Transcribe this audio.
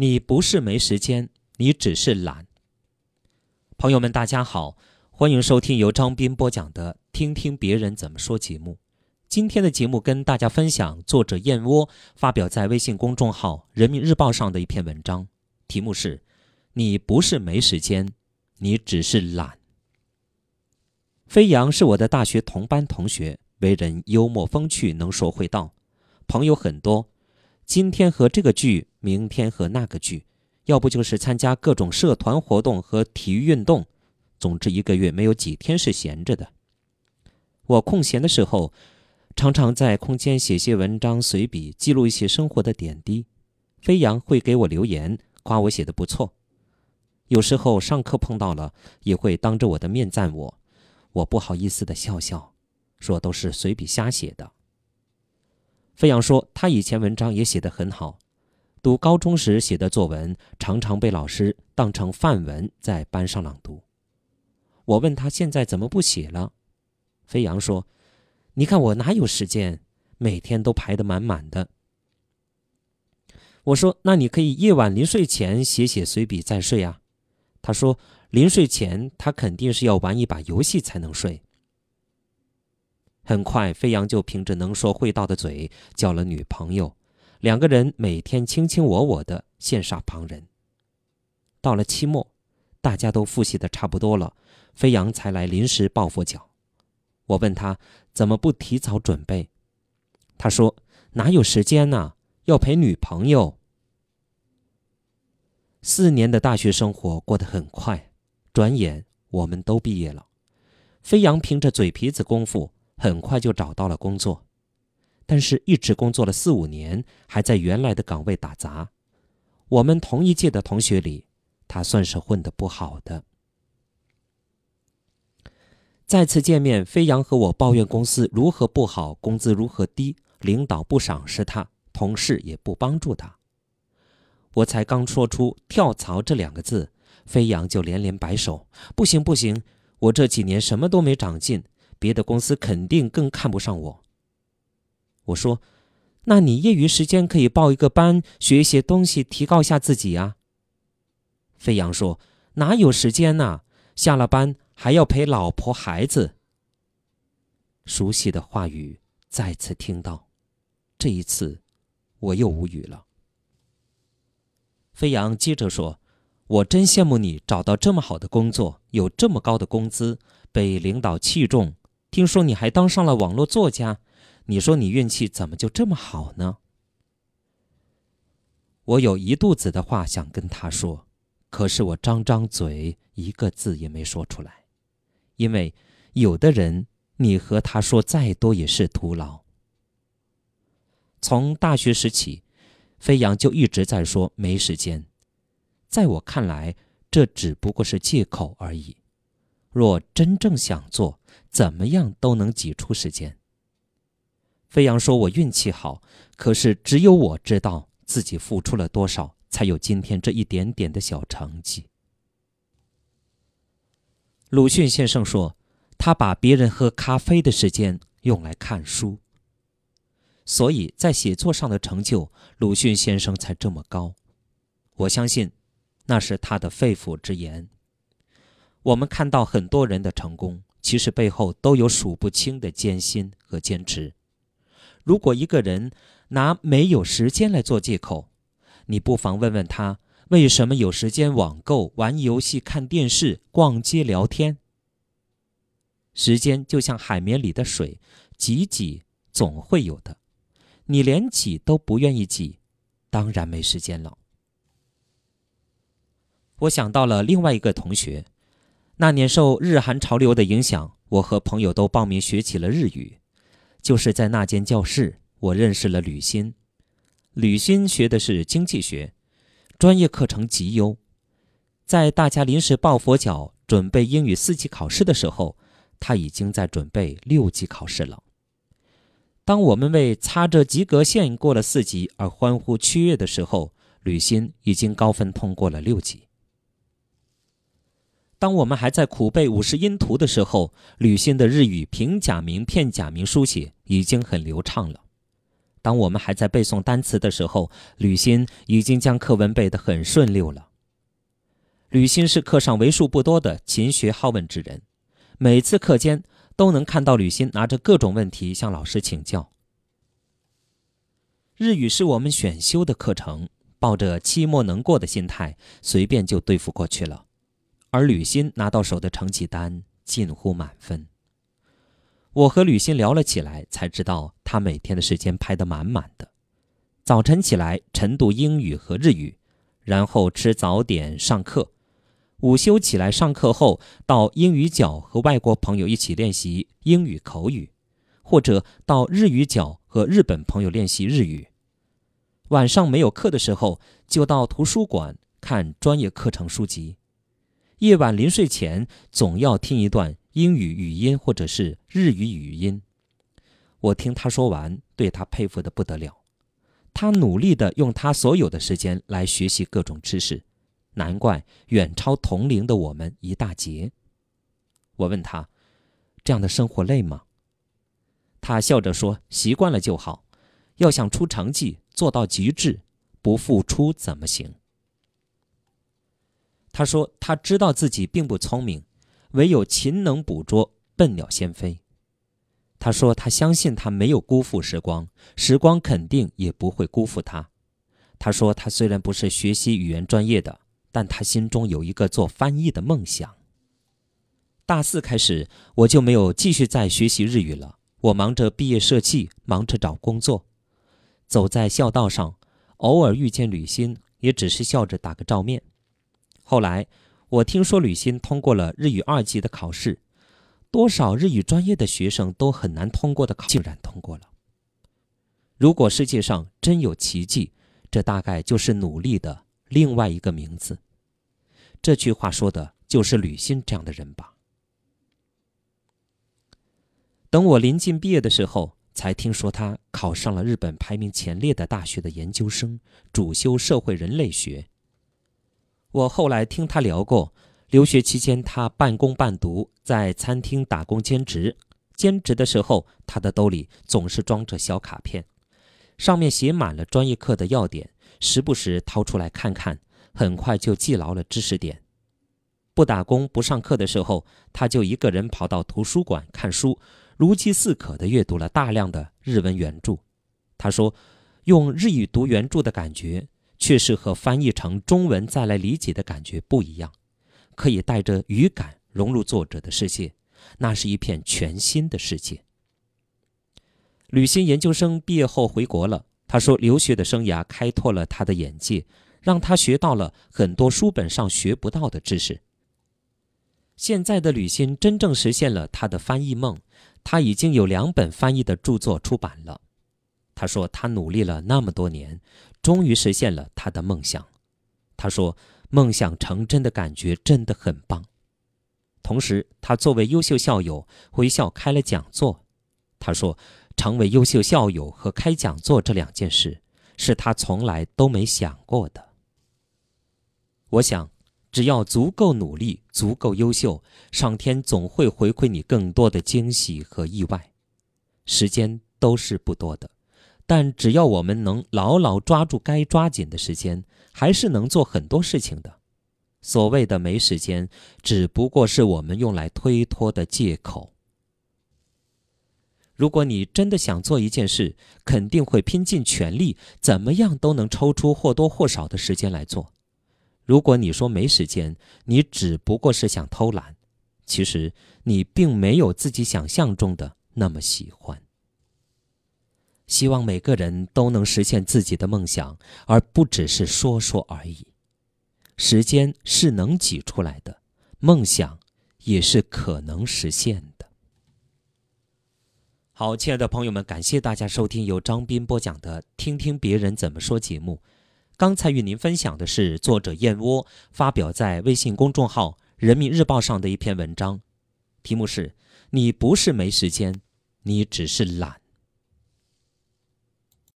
你不是没时间，你只是懒。朋友们，大家好，欢迎收听由张斌播讲的《听听别人怎么说》节目。今天的节目跟大家分享作者燕窝发表在微信公众号《人民日报》上的一篇文章，题目是“你不是没时间，你只是懒”。飞扬是我的大学同班同学，为人幽默风趣，能说会道，朋友很多。今天和这个剧，明天和那个剧，要不就是参加各种社团活动和体育运动，总之一个月没有几天是闲着的。我空闲的时候，常常在空间写些文章、随笔，记录一些生活的点滴。飞扬会给我留言，夸我写的不错。有时候上课碰到了，也会当着我的面赞我，我不好意思的笑笑，说都是随笔瞎写的。飞扬说：“他以前文章也写得很好，读高中时写的作文常常被老师当成范文在班上朗读。我问他现在怎么不写了？飞扬说：‘你看我哪有时间，每天都排得满满的。’我说：‘那你可以夜晚临睡前写写随笔再睡啊。’他说：‘临睡前他肯定是要玩一把游戏才能睡。’”很快，飞扬就凭着能说会道的嘴交了女朋友，两个人每天卿卿我我的，羡煞旁人。到了期末，大家都复习的差不多了，飞扬才来临时抱佛脚。我问他怎么不提早准备，他说哪有时间呢？要陪女朋友。四年的大学生活过得很快，转眼我们都毕业了。飞扬凭着嘴皮子功夫。很快就找到了工作，但是一直工作了四五年，还在原来的岗位打杂。我们同一届的同学里，他算是混得不好的。再次见面，飞扬和我抱怨公司如何不好，工资如何低，领导不赏识他，同事也不帮助他。我才刚说出“跳槽”这两个字，飞扬就连连摆手：“不行不行，我这几年什么都没长进。”别的公司肯定更看不上我。我说：“那你业余时间可以报一个班，学一些东西，提高一下自己呀。”飞扬说：“哪有时间呐？下了班还要陪老婆孩子。”熟悉的话语再次听到，这一次我又无语了。飞扬接着说：“我真羡慕你找到这么好的工作，有这么高的工资，被领导器重。”听说你还当上了网络作家，你说你运气怎么就这么好呢？我有一肚子的话想跟他说，可是我张张嘴一个字也没说出来，因为有的人你和他说再多也是徒劳。从大学时起，飞扬就一直在说没时间，在我看来，这只不过是借口而已。若真正想做，怎么样都能挤出时间。飞扬说：“我运气好，可是只有我知道自己付出了多少，才有今天这一点点的小成绩。”鲁迅先生说：“他把别人喝咖啡的时间用来看书，所以在写作上的成就，鲁迅先生才这么高。我相信，那是他的肺腑之言。我们看到很多人的成功。”其实背后都有数不清的艰辛和坚持。如果一个人拿没有时间来做借口，你不妨问问他为什么有时间网购、玩游戏、看电视、逛街、聊天。时间就像海绵里的水，挤挤总会有的。你连挤都不愿意挤，当然没时间了。我想到了另外一个同学。那年受日韩潮流的影响，我和朋友都报名学起了日语。就是在那间教室，我认识了吕欣。吕欣学的是经济学，专业课程极优。在大家临时抱佛脚准备英语四级考试的时候，他已经在准备六级考试了。当我们为擦着及格线过了四级而欢呼雀跃的时候，吕欣已经高分通过了六级。当我们还在苦背五十音图的时候，吕欣的日语平假名、片假名书写已经很流畅了。当我们还在背诵单词的时候，吕欣已经将课文背得很顺溜了。吕欣是课上为数不多的勤学好问之人，每次课间都能看到吕欣拿着各种问题向老师请教。日语是我们选修的课程，抱着期末能过的心态，随便就对付过去了。而吕欣拿到手的成绩单近乎满分。我和吕欣聊了起来，才知道他每天的时间排得满满的。早晨起来晨读英语和日语，然后吃早点上课。午休起来上课后，到英语角和外国朋友一起练习英语口语，或者到日语角和日本朋友练习日语。晚上没有课的时候，就到图书馆看专业课程书籍。夜晚临睡前，总要听一段英语语音或者是日语语音。我听他说完，对他佩服的不得了。他努力的用他所有的时间来学习各种知识。难怪远超同龄的我们一大截。我问他：“这样的生活累吗？”他笑着说：“习惯了就好。要想出成绩，做到极致，不付出怎么行？”他说：“他知道自己并不聪明，唯有勤能捕捉，笨鸟先飞。”他说：“他相信他没有辜负时光，时光肯定也不会辜负他。”他说：“他虽然不是学习语言专业的。”但他心中有一个做翻译的梦想。大四开始，我就没有继续再学习日语了。我忙着毕业设计，忙着找工作。走在校道上，偶尔遇见吕欣，也只是笑着打个照面。后来，我听说吕欣通过了日语二级的考试，多少日语专业的学生都很难通过的考，竟然通过了。如果世界上真有奇迹，这大概就是努力的。另外一个名字，这句话说的就是吕欣这样的人吧。等我临近毕业的时候，才听说他考上了日本排名前列的大学的研究生，主修社会人类学。我后来听他聊过，留学期间他半工半读，在餐厅打工兼职。兼职的时候，他的兜里总是装着小卡片，上面写满了专业课的要点。时不时掏出来看看，很快就记牢了知识点。不打工不上课的时候，他就一个人跑到图书馆看书，如饥似渴地阅读了大量的日文原著。他说：“用日语读原著的感觉，却是和翻译成中文再来理解的感觉不一样，可以带着语感融入作者的世界，那是一片全新的世界。”旅行研究生毕业后回国了。他说：“留学的生涯开拓了他的眼界，让他学到了很多书本上学不到的知识。现在的吕欣真正实现了他的翻译梦，他已经有两本翻译的著作出版了。他说他努力了那么多年，终于实现了他的梦想。他说梦想成真的感觉真的很棒。同时，他作为优秀校友回校开了讲座。他说。”成为优秀校友和开讲座这两件事，是他从来都没想过的。我想，只要足够努力、足够优秀，上天总会回馈你更多的惊喜和意外。时间都是不多的，但只要我们能牢牢抓住该抓紧的时间，还是能做很多事情的。所谓的没时间，只不过是我们用来推脱的借口。如果你真的想做一件事，肯定会拼尽全力，怎么样都能抽出或多或少的时间来做。如果你说没时间，你只不过是想偷懒，其实你并没有自己想象中的那么喜欢。希望每个人都能实现自己的梦想，而不只是说说而已。时间是能挤出来的，梦想也是可能实现的。好，亲爱的朋友们，感谢大家收听由张斌播讲的《听听别人怎么说》节目。刚才与您分享的是作者燕窝发表在微信公众号《人民日报》上的一篇文章，题目是“你不是没时间，你只是懒”。